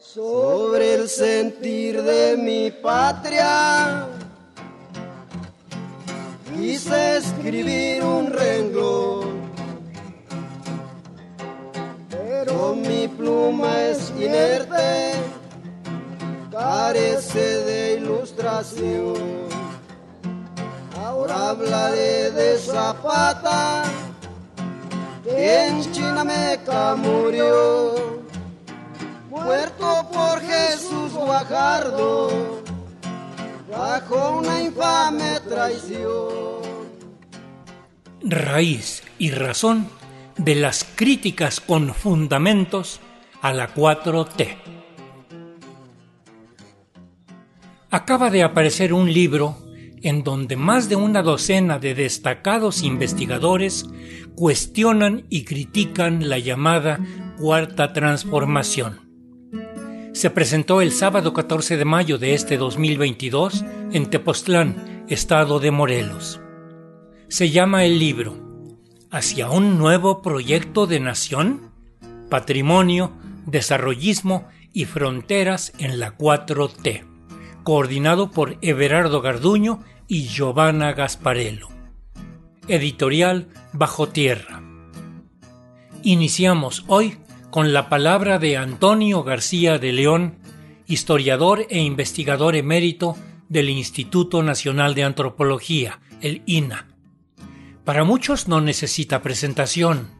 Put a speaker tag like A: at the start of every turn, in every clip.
A: sobre el sentir de mi patria. Quise escribir un renglón, pero mi pluma es inerte, carece de ilustración. Ahora hablaré de Zapata, que en Chinameca murió Guajardo, bajo una infame traición.
B: Raíz y razón de las críticas con fundamentos a la 4T. Acaba de aparecer un libro en donde más de una docena de destacados investigadores cuestionan y critican la llamada Cuarta Transformación se presentó el sábado 14 de mayo de este 2022 en Tepoztlán, estado de Morelos. Se llama el libro Hacia un nuevo proyecto de nación, patrimonio, desarrollismo y fronteras en la 4T, coordinado por Everardo Garduño y Giovanna Gasparello. Editorial Bajo Tierra. Iniciamos hoy con la palabra de Antonio García de León, historiador e investigador emérito del Instituto Nacional de Antropología, el INA. Para muchos no necesita presentación,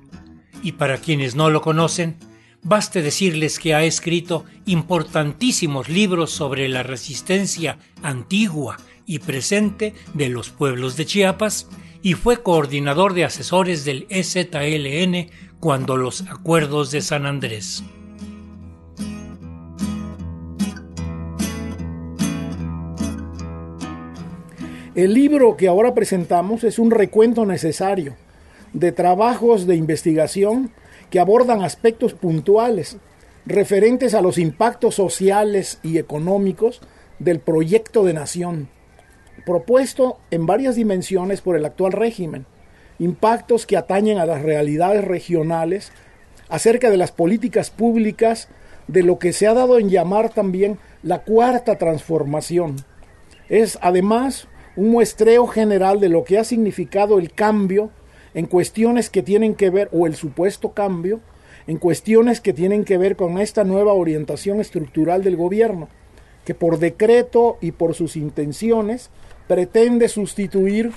B: y para quienes no lo conocen, baste decirles que ha escrito importantísimos libros sobre la resistencia antigua y presente de los pueblos de Chiapas y fue coordinador de asesores del EZLN cuando los acuerdos de San Andrés.
C: El libro que ahora presentamos es un recuento necesario de trabajos de investigación que abordan aspectos puntuales referentes a los impactos sociales y económicos del proyecto de nación, propuesto en varias dimensiones por el actual régimen, impactos que atañen a las realidades regionales, acerca de las políticas públicas, de lo que se ha dado en llamar también la cuarta transformación. Es además un muestreo general de lo que ha significado el cambio en cuestiones que tienen que ver, o el supuesto cambio, en cuestiones que tienen que ver con esta nueva orientación estructural del gobierno, que por decreto y por sus intenciones pretende sustituir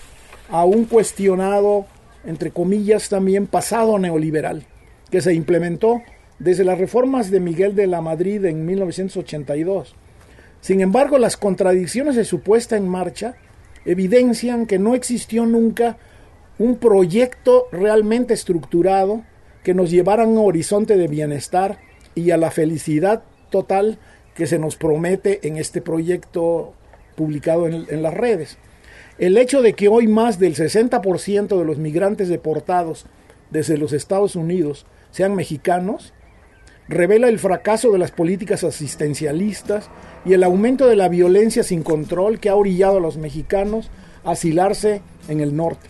C: a un cuestionado, entre comillas, también pasado neoliberal, que se implementó desde las reformas de Miguel de la Madrid en 1982. Sin embargo, las contradicciones de su puesta en marcha evidencian que no existió nunca un proyecto realmente estructurado que nos llevara a un horizonte de bienestar y a la felicidad total que se nos promete en este proyecto publicado en, las redes. El hecho de que hoy más del 60% de los migrantes deportados desde los Estados Unidos sean mexicanos revela el fracaso de las políticas asistencialistas y el aumento de la violencia sin control que ha orillado a los mexicanos a asilarse en el norte.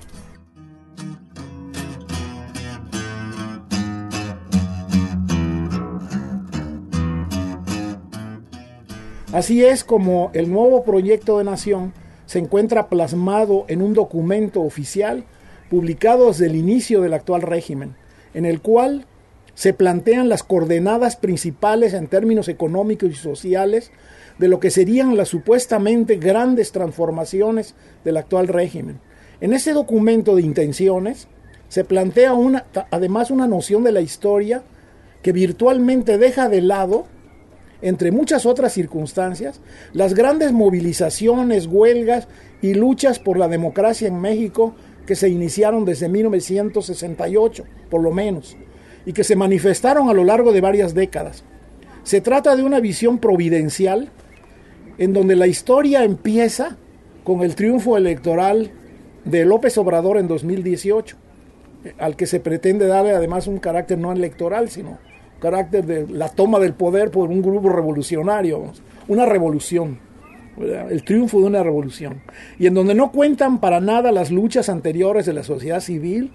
C: Así es como el nuevo proyecto de nación se encuentra plasmado en un documento oficial publicado desde el inicio del actual régimen, en el cual se plantean las coordenadas principales en términos económicos y sociales de lo que serían las supuestamente grandes transformaciones del actual régimen. En ese documento de intenciones se plantea una, además una noción de la historia que virtualmente deja de lado entre muchas otras circunstancias, las grandes movilizaciones, huelgas y luchas por la democracia en México que se iniciaron desde 1968, por lo menos, y que se manifestaron a lo largo de varias décadas. Se trata de una visión providencial en donde la historia empieza con el triunfo electoral de López Obrador en 2018, al que se pretende darle además un carácter no electoral, sino carácter de la toma del poder por un grupo revolucionario, una revolución, el triunfo de una revolución, y en donde no cuentan para nada las luchas anteriores de la sociedad civil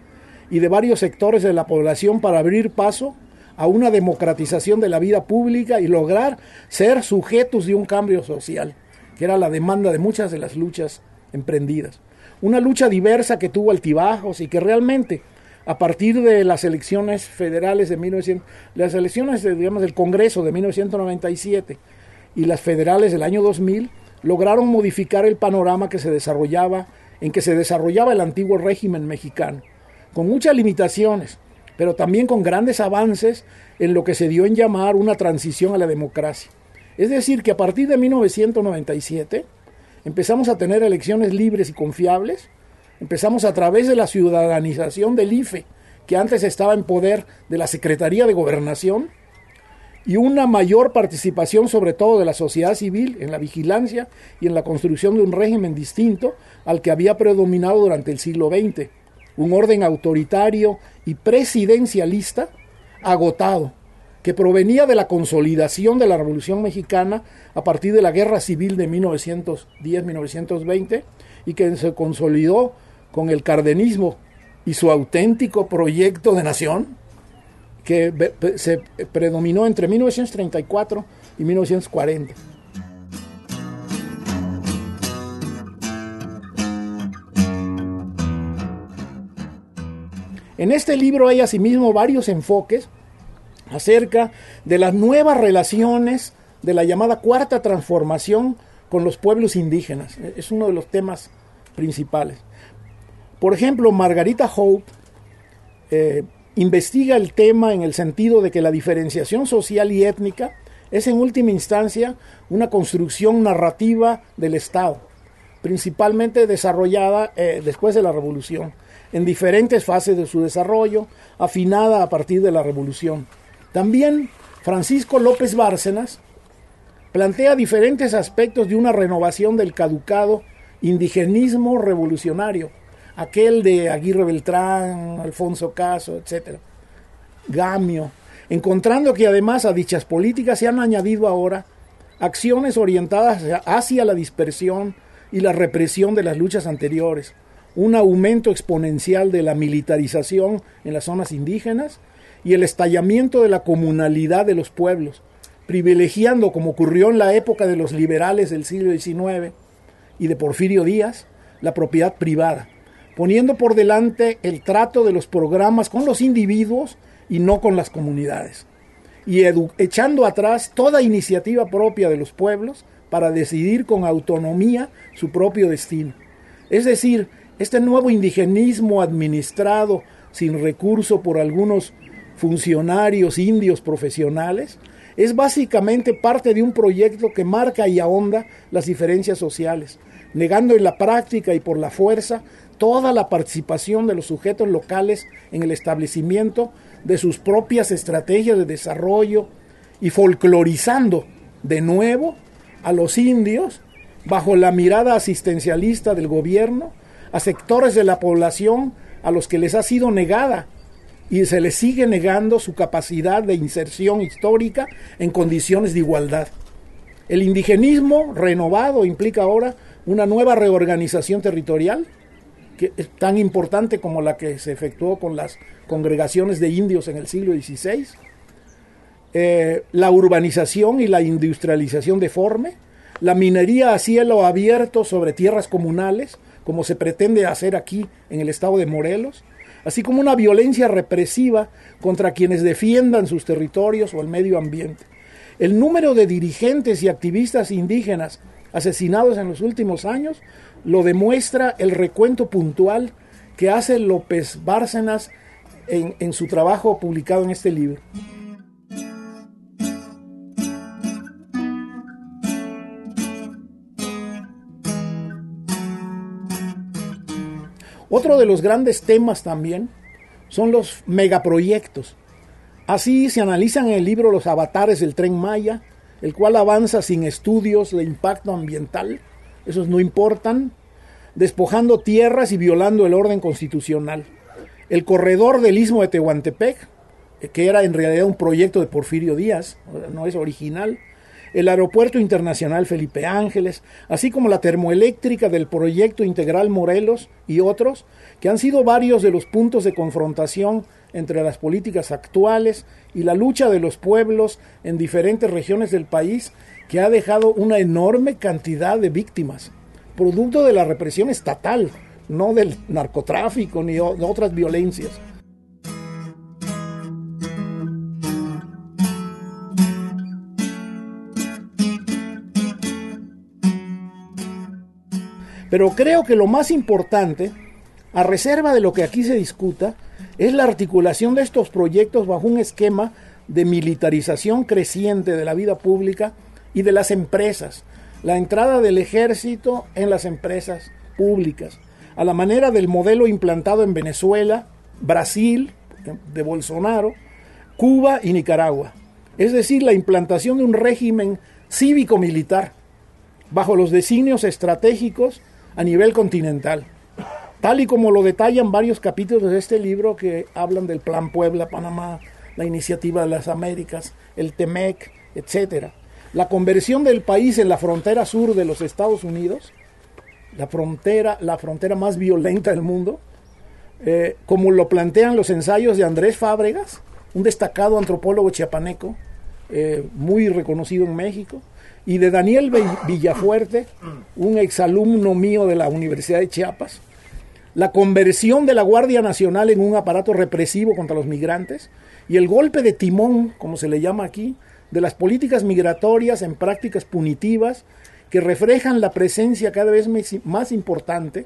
C: y de varios sectores de la población para abrir paso a una democratización de la vida pública y lograr ser sujetos de un cambio social, que era la demanda de muchas de las luchas emprendidas. Una lucha diversa que tuvo altibajos y que realmente a partir de las elecciones federales de 1900, las elecciones digamos, del Congreso de 1997 y las federales del año 2000 lograron modificar el panorama que se desarrollaba en que se desarrollaba el antiguo régimen mexicano, con muchas limitaciones, pero también con grandes avances en lo que se dio en llamar una transición a la democracia. Es decir, que a partir de 1997 empezamos a tener elecciones libres y confiables, empezamos a través de la ciudadanización del IFE, que antes estaba en poder de la Secretaría de Gobernación, y una mayor participación sobre todo de la sociedad civil en la vigilancia y en la construcción de un régimen distinto al que había predominado durante el siglo XX, un orden autoritario y presidencialista agotado, que provenía de la consolidación de la Revolución Mexicana a partir de la Guerra Civil de 1910-1920 y que se consolidó con el cardenismo y su auténtico proyecto de nación, que se predominó entre 1934 y 1940. En este libro hay asimismo varios enfoques acerca de las nuevas relaciones de la llamada cuarta transformación con los pueblos indígenas. Es uno de los temas principales. Por ejemplo, Margarita Hope eh, investiga el tema en el sentido de que la diferenciación social y étnica es en última instancia una construcción narrativa del Estado, principalmente desarrollada eh, después de la Revolución, en diferentes fases de su desarrollo, afinada a partir de la Revolución. También Francisco López Bárcenas plantea diferentes aspectos de una renovación del caducado indigenismo revolucionario, aquel de Aguirre Beltrán, Alfonso Caso, etc. Gamio, encontrando que además a dichas políticas se han añadido ahora acciones orientadas hacia la dispersión y la represión de las luchas anteriores, un aumento exponencial de la militarización en las zonas indígenas y el estallamiento de la comunalidad de los pueblos, privilegiando, como ocurrió en la época de los liberales del siglo XIX y de Porfirio Díaz, la propiedad privada, poniendo por delante el trato de los programas con los individuos y no con las comunidades, y echando atrás toda iniciativa propia de los pueblos para decidir con autonomía su propio destino. Es decir, este nuevo indigenismo administrado sin recurso por algunos funcionarios indios profesionales es básicamente parte de un proyecto que marca y ahonda las diferencias sociales, negando en la práctica y por la fuerza toda la participación de los sujetos locales en el establecimiento de sus propias estrategias de desarrollo y folclorizando de nuevo a los indios bajo la mirada asistencialista del gobierno, a sectores de la población a los que les ha sido negada y se les sigue negando su capacidad de inserción histórica en condiciones de igualdad. El indigenismo renovado implica ahora una nueva reorganización territorial, tan importante como la que se efectuó con las congregaciones de indios en el siglo XVI, eh, la urbanización y la industrialización deforme, la minería a cielo abierto sobre tierras comunales, como se pretende hacer aquí en el estado de Morelos, así como una violencia represiva contra quienes defiendan sus territorios o el medio ambiente. El número de dirigentes y activistas indígenas asesinados en los últimos años lo demuestra el recuento puntual que hace López Bárcenas en, en su trabajo publicado en este libro. Otro de los grandes temas también son los megaproyectos. Así se analizan en el libro los avatares del tren Maya, el cual avanza sin estudios de impacto ambiental, esos no importan, despojando tierras y violando el orden constitucional. El corredor del istmo de Tehuantepec, que era en realidad un proyecto de Porfirio Díaz, no es original, el Aeropuerto Internacional Felipe Ángeles, así como la termoeléctrica del Proyecto Integral Morelos y otros, que han sido varios de los puntos de confrontación entre las políticas actuales y la lucha de los pueblos en diferentes regiones del país que ha dejado una enorme cantidad de víctimas, producto de la represión estatal, no del narcotráfico ni de otras violencias. Pero creo que lo más importante, a reserva de lo que aquí se discuta, es la articulación de estos proyectos bajo un esquema de militarización creciente de la vida pública y de las empresas, la entrada del ejército en las empresas públicas, a la manera del modelo implantado en Venezuela, Brasil, de Bolsonaro, Cuba y Nicaragua. Es decir, la implantación de un régimen cívico-militar bajo los designios estratégicos a nivel continental, tal y como lo detallan varios capítulos de este libro que hablan del Plan Puebla, Panamá, la Iniciativa de las Américas, el TEMEC, etc. La conversión del país en la frontera sur de los Estados Unidos, la frontera, la frontera más violenta del mundo, eh, como lo plantean los ensayos de Andrés Fábregas, un destacado antropólogo chiapaneco, eh, muy reconocido en México, y de Daniel Villafuerte, un exalumno mío de la Universidad de Chiapas, la conversión de la Guardia Nacional en un aparato represivo contra los migrantes y el golpe de timón, como se le llama aquí, de las políticas migratorias en prácticas punitivas que reflejan la presencia cada vez más importante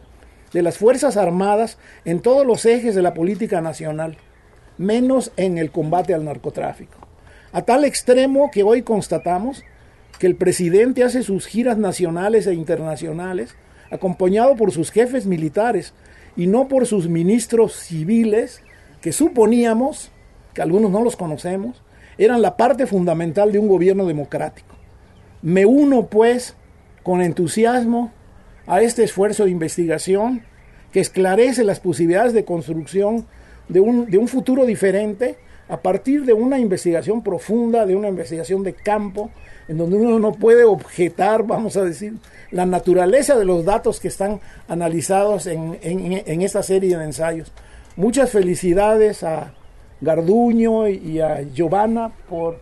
C: de las Fuerzas Armadas en todos los ejes de la política nacional, menos en el combate al narcotráfico. A tal extremo que hoy constatamos que el presidente hace sus giras nacionales e internacionales acompañado por sus jefes militares y no por sus ministros civiles que suponíamos, que algunos no los conocemos, eran la parte fundamental de un gobierno democrático. Me uno pues con entusiasmo a este esfuerzo de investigación que esclarece las posibilidades de construcción de un, de un futuro diferente a partir de una investigación profunda, de una investigación de campo, en donde uno no puede objetar, vamos a decir, la naturaleza de los datos que están analizados en, esta serie de ensayos. Muchas felicidades a Garduño y a Giovanna por,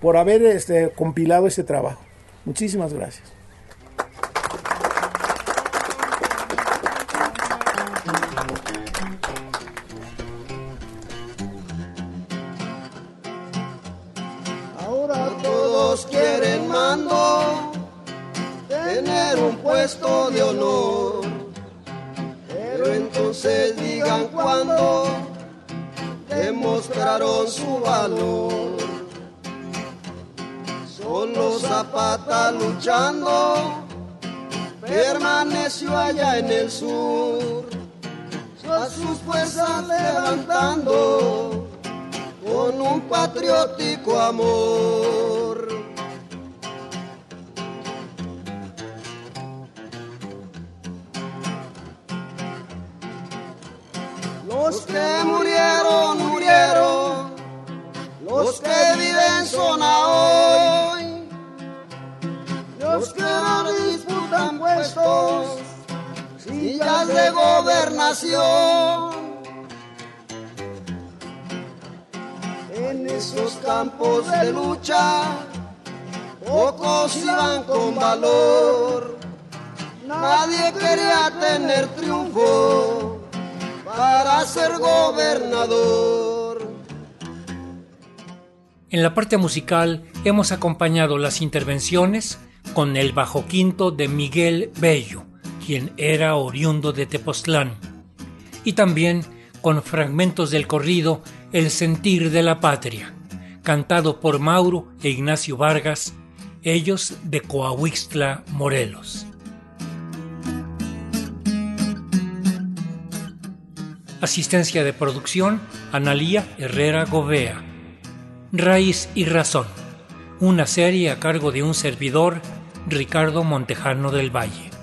C: por haber este, compilado este trabajo. Muchísimas gracias.
A: Su valor. Solo Zapata luchando, permaneció allá en el sur, a sus fuerzas levantando con un patriótico amor. Los que murieron, murieron. Los que viven son a hoy. Los que no disputan puestos, sillas de gobernación. En esos campos de lucha, pocos iban con valor. Nadie quería tener triunfo para ser gobernador.
B: En la parte musical hemos acompañado las intervenciones con el bajo quinto de Miguel Bello, quien era oriundo de Tepoztlán, y también con fragmentos del corrido El sentir de la patria, cantado por Mauro e Ignacio Vargas, ellos de Coahuixtla, Morelos. Asistencia de producción, Analía Herrera Govea. Raíz y Razón. Una serie a cargo de un servidor, Ricardo Montejano del Valle.